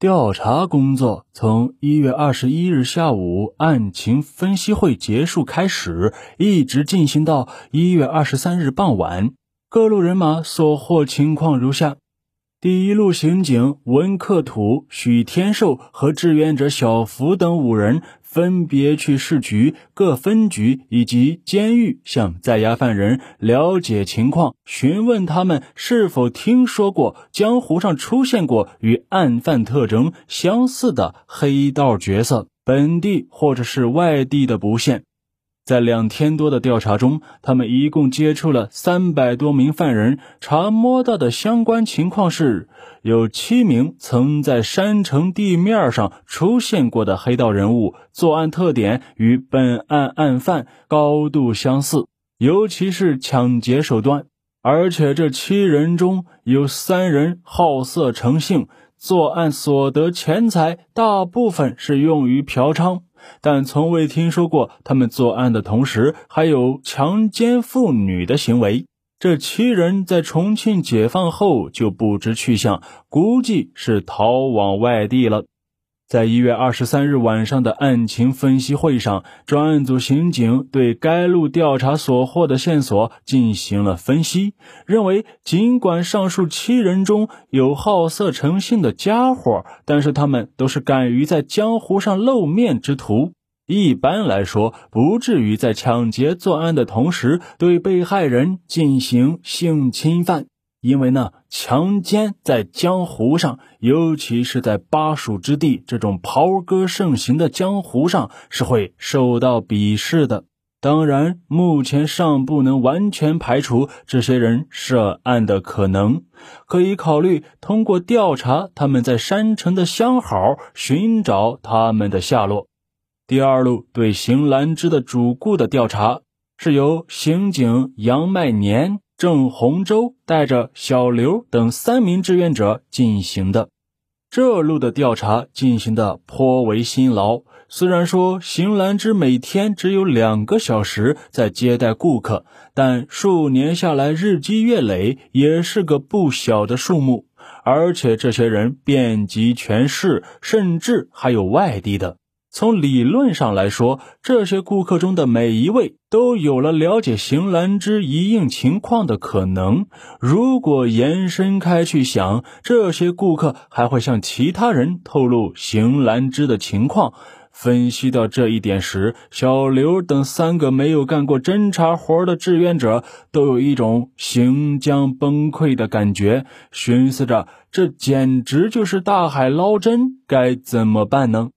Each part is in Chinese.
调查工作从一月二十一日下午案情分析会结束开始，一直进行到一月二十三日傍晚。各路人马所获情况如下。第一路刑警文克土、许天寿和志愿者小福等五人分别去市局、各分局以及监狱，向在押犯人了解情况，询问他们是否听说过江湖上出现过与案犯特征相似的黑道角色，本地或者是外地的不限。在两天多的调查中，他们一共接触了三百多名犯人。查摸到的相关情况是，有七名曾在山城地面上出现过的黑道人物，作案特点与本案案犯高度相似，尤其是抢劫手段。而且这七人中有三人好色成性，作案所得钱财大部分是用于嫖娼。但从未听说过他们作案的同时还有强奸妇女的行为。这七人在重庆解放后就不知去向，估计是逃往外地了。在一月二十三日晚上的案情分析会上，专案组刑警对该路调查所获的线索进行了分析，认为尽管上述七人中有好色成性的家伙，但是他们都是敢于在江湖上露面之徒，一般来说不至于在抢劫作案的同时对被害人进行性侵犯。因为呢，强奸在江湖上，尤其是在巴蜀之地这种袍哥盛行的江湖上，是会受到鄙视的。当然，目前尚不能完全排除这些人涉案的可能，可以考虑通过调查他们在山城的相好，寻找他们的下落。第二路对邢兰芝的主顾的调查，是由刑警杨麦年。郑洪洲带着小刘等三名志愿者进行的这路的调查进行的颇为辛劳。虽然说邢兰芝每天只有两个小时在接待顾客，但数年下来日积月累，也是个不小的数目。而且这些人遍及全市，甚至还有外地的。从理论上来说，这些顾客中的每一位都有了了解邢兰芝一应情况的可能。如果延伸开去想，这些顾客还会向其他人透露邢兰芝的情况。分析到这一点时，小刘等三个没有干过侦查活的志愿者都有一种行将崩溃的感觉，寻思着这简直就是大海捞针，该怎么办呢？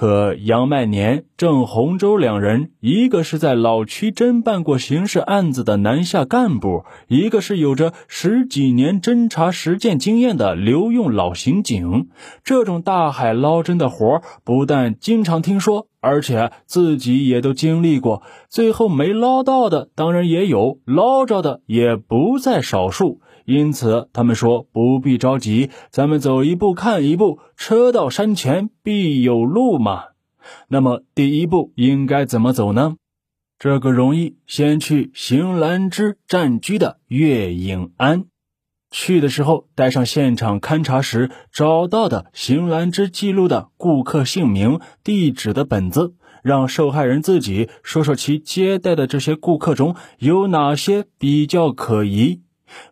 可杨麦年、郑洪洲两人，一个是在老区侦办过刑事案子的南下干部，一个是有着十几年侦查实践经验的留用老刑警。这种大海捞针的活不但经常听说，而且自己也都经历过。最后没捞到的，当然也有；捞着的也不在少数。因此，他们说不必着急，咱们走一步看一步，车到山前必有路嘛。那么，第一步应该怎么走呢？这个容易，先去邢兰芝暂居的月影庵。去的时候带上现场勘查时找到的邢兰芝记录的顾客姓名、地址的本子，让受害人自己说说其接待的这些顾客中有哪些比较可疑。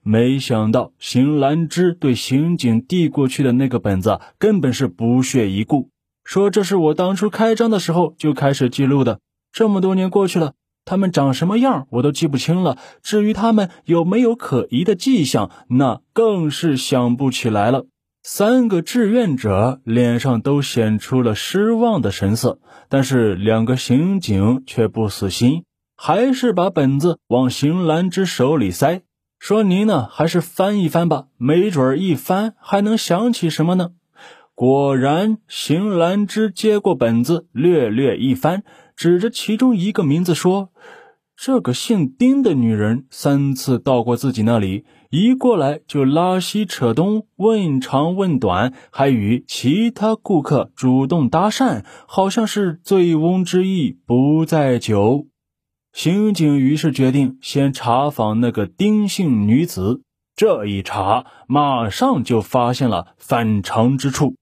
没想到，邢兰芝对刑警递过去的那个本子根本是不屑一顾，说：“这是我当初开张的时候就开始记录的，这么多年过去了，他们长什么样我都记不清了。至于他们有没有可疑的迹象，那更是想不起来了。”三个志愿者脸上都显出了失望的神色，但是两个刑警却不死心，还是把本子往邢兰芝手里塞。说您呢，还是翻一翻吧，没准一翻还能想起什么呢？果然，邢兰芝接过本子，略略一翻，指着其中一个名字说：“这个姓丁的女人三次到过自己那里，一过来就拉稀扯东，问长问短，还与其他顾客主动搭讪，好像是醉翁之意不在酒。”刑警于是决定先查访那个丁姓女子。这一查，马上就发现了反常之处。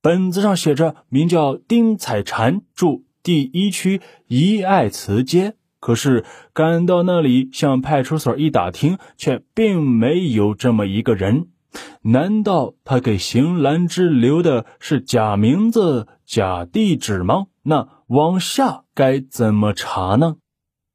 本子上写着名叫丁彩婵住第一区怡爱祠街。可是赶到那里向派出所一打听，却并没有这么一个人。难道他给邢兰芝留的是假名字、假地址吗？那往下该怎么查呢？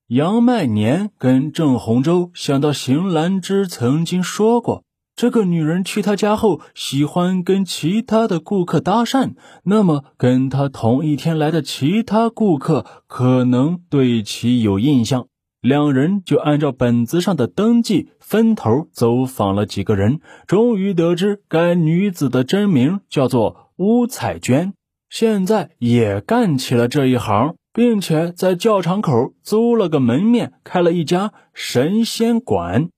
杨麦年跟郑洪洲想到邢兰芝曾经说过。这个女人去他家后，喜欢跟其他的顾客搭讪。那么，跟他同一天来的其他顾客可能对其有印象。两人就按照本子上的登记，分头走访了几个人，终于得知该女子的真名叫做乌彩娟，现在也干起了这一行，并且在教场口租了个门面，开了一家神仙馆。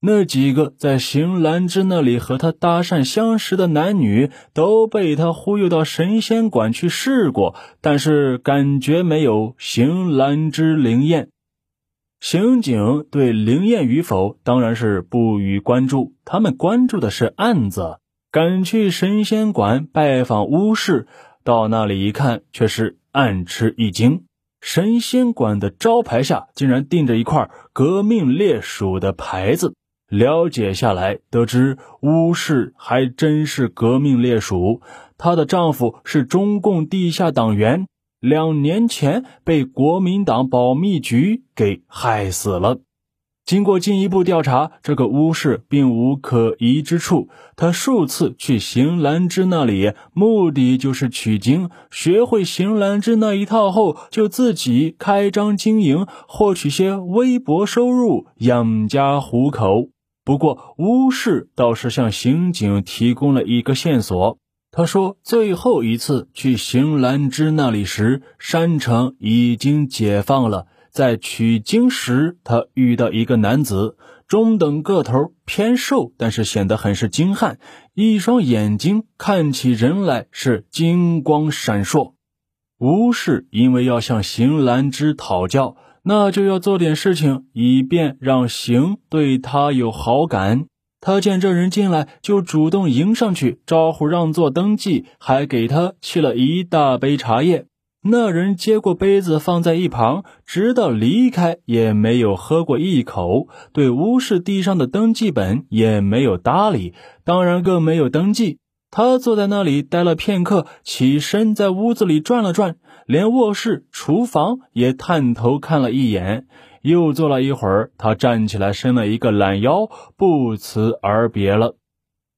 那几个在邢兰芝那里和他搭讪相识的男女，都被他忽悠到神仙馆去试过，但是感觉没有邢兰芝灵验。刑警对灵验与否当然是不予关注，他们关注的是案子。赶去神仙馆拜访巫师，到那里一看，却是暗吃一惊：神仙馆的招牌下竟然钉着一块“革命烈属”的牌子。了解下来，得知巫氏还真是革命烈属。她的丈夫是中共地下党员，两年前被国民党保密局给害死了。经过进一步调查，这个巫氏并无可疑之处。他数次去邢兰芝那里，目的就是取经，学会邢兰芝那一套后，就自己开张经营，获取些微薄收入，养家糊口。不过，巫氏倒是向刑警提供了一个线索。他说，最后一次去邢兰芝那里时，山城已经解放了。在取经时，他遇到一个男子，中等个头，偏瘦，但是显得很是精悍，一双眼睛看起人来是金光闪烁。巫氏因为要向邢兰芝讨教。那就要做点事情，以便让邢对他有好感。他见这人进来，就主动迎上去，招呼让座登记，还给他沏了一大杯茶叶。那人接过杯子放在一旁，直到离开也没有喝过一口，对巫氏地上的登记本也没有搭理，当然更没有登记。他坐在那里待了片刻，起身在屋子里转了转。连卧室、厨房也探头看了一眼，又坐了一会儿，他站起来，伸了一个懒腰，不辞而别了。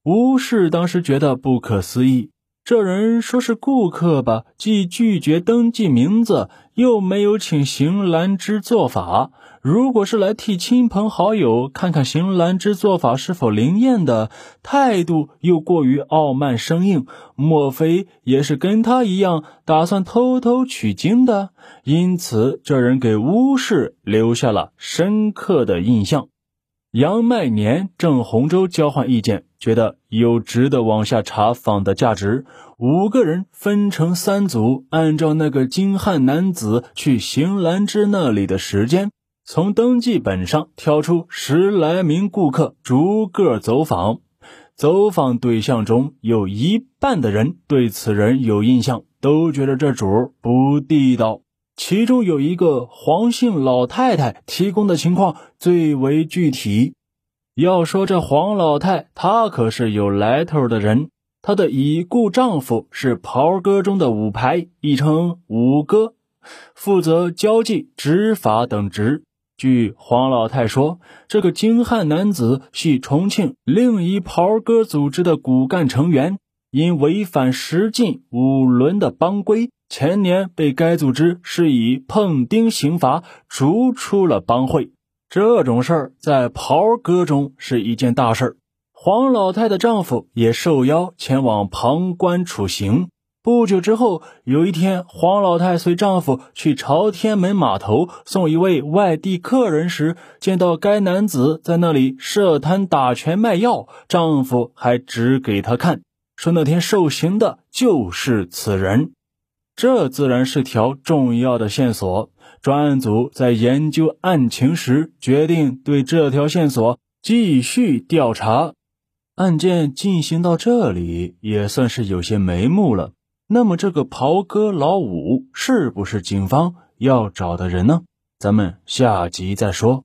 吴氏当时觉得不可思议。这人说是顾客吧，既拒绝登记名字，又没有请邢兰芝做法。如果是来替亲朋好友看看邢兰芝做法是否灵验的，态度又过于傲慢生硬，莫非也是跟他一样打算偷偷取经的？因此，这人给巫氏留下了深刻的印象。杨麦年、郑洪洲交换意见，觉得有值得往下查访的价值。五个人分成三组，按照那个精悍男子去邢兰芝那里的时间，从登记本上挑出十来名顾客，逐个走访。走访对象中有一半的人对此人有印象，都觉得这主不地道。其中有一个黄姓老太太提供的情况最为具体。要说这黄老太，她可是有来头的人。她的已故丈夫是袍哥中的五排，亦称五哥，负责交际、执法等职。据黄老太说，这个精悍男子系重庆另一袍哥组织的骨干成员，因违反十进五轮的帮规。前年被该组织施以碰钉刑罚，逐出了帮会。这种事儿在袍哥中是一件大事儿。黄老太的丈夫也受邀前往旁观处刑。不久之后，有一天，黄老太随丈夫去朝天门码头送一位外地客人时，见到该男子在那里设摊打拳卖药，丈夫还指给他看，说那天受刑的就是此人。这自然是条重要的线索。专案组在研究案情时，决定对这条线索继续调查。案件进行到这里，也算是有些眉目了。那么，这个袍哥老五是不是警方要找的人呢？咱们下集再说。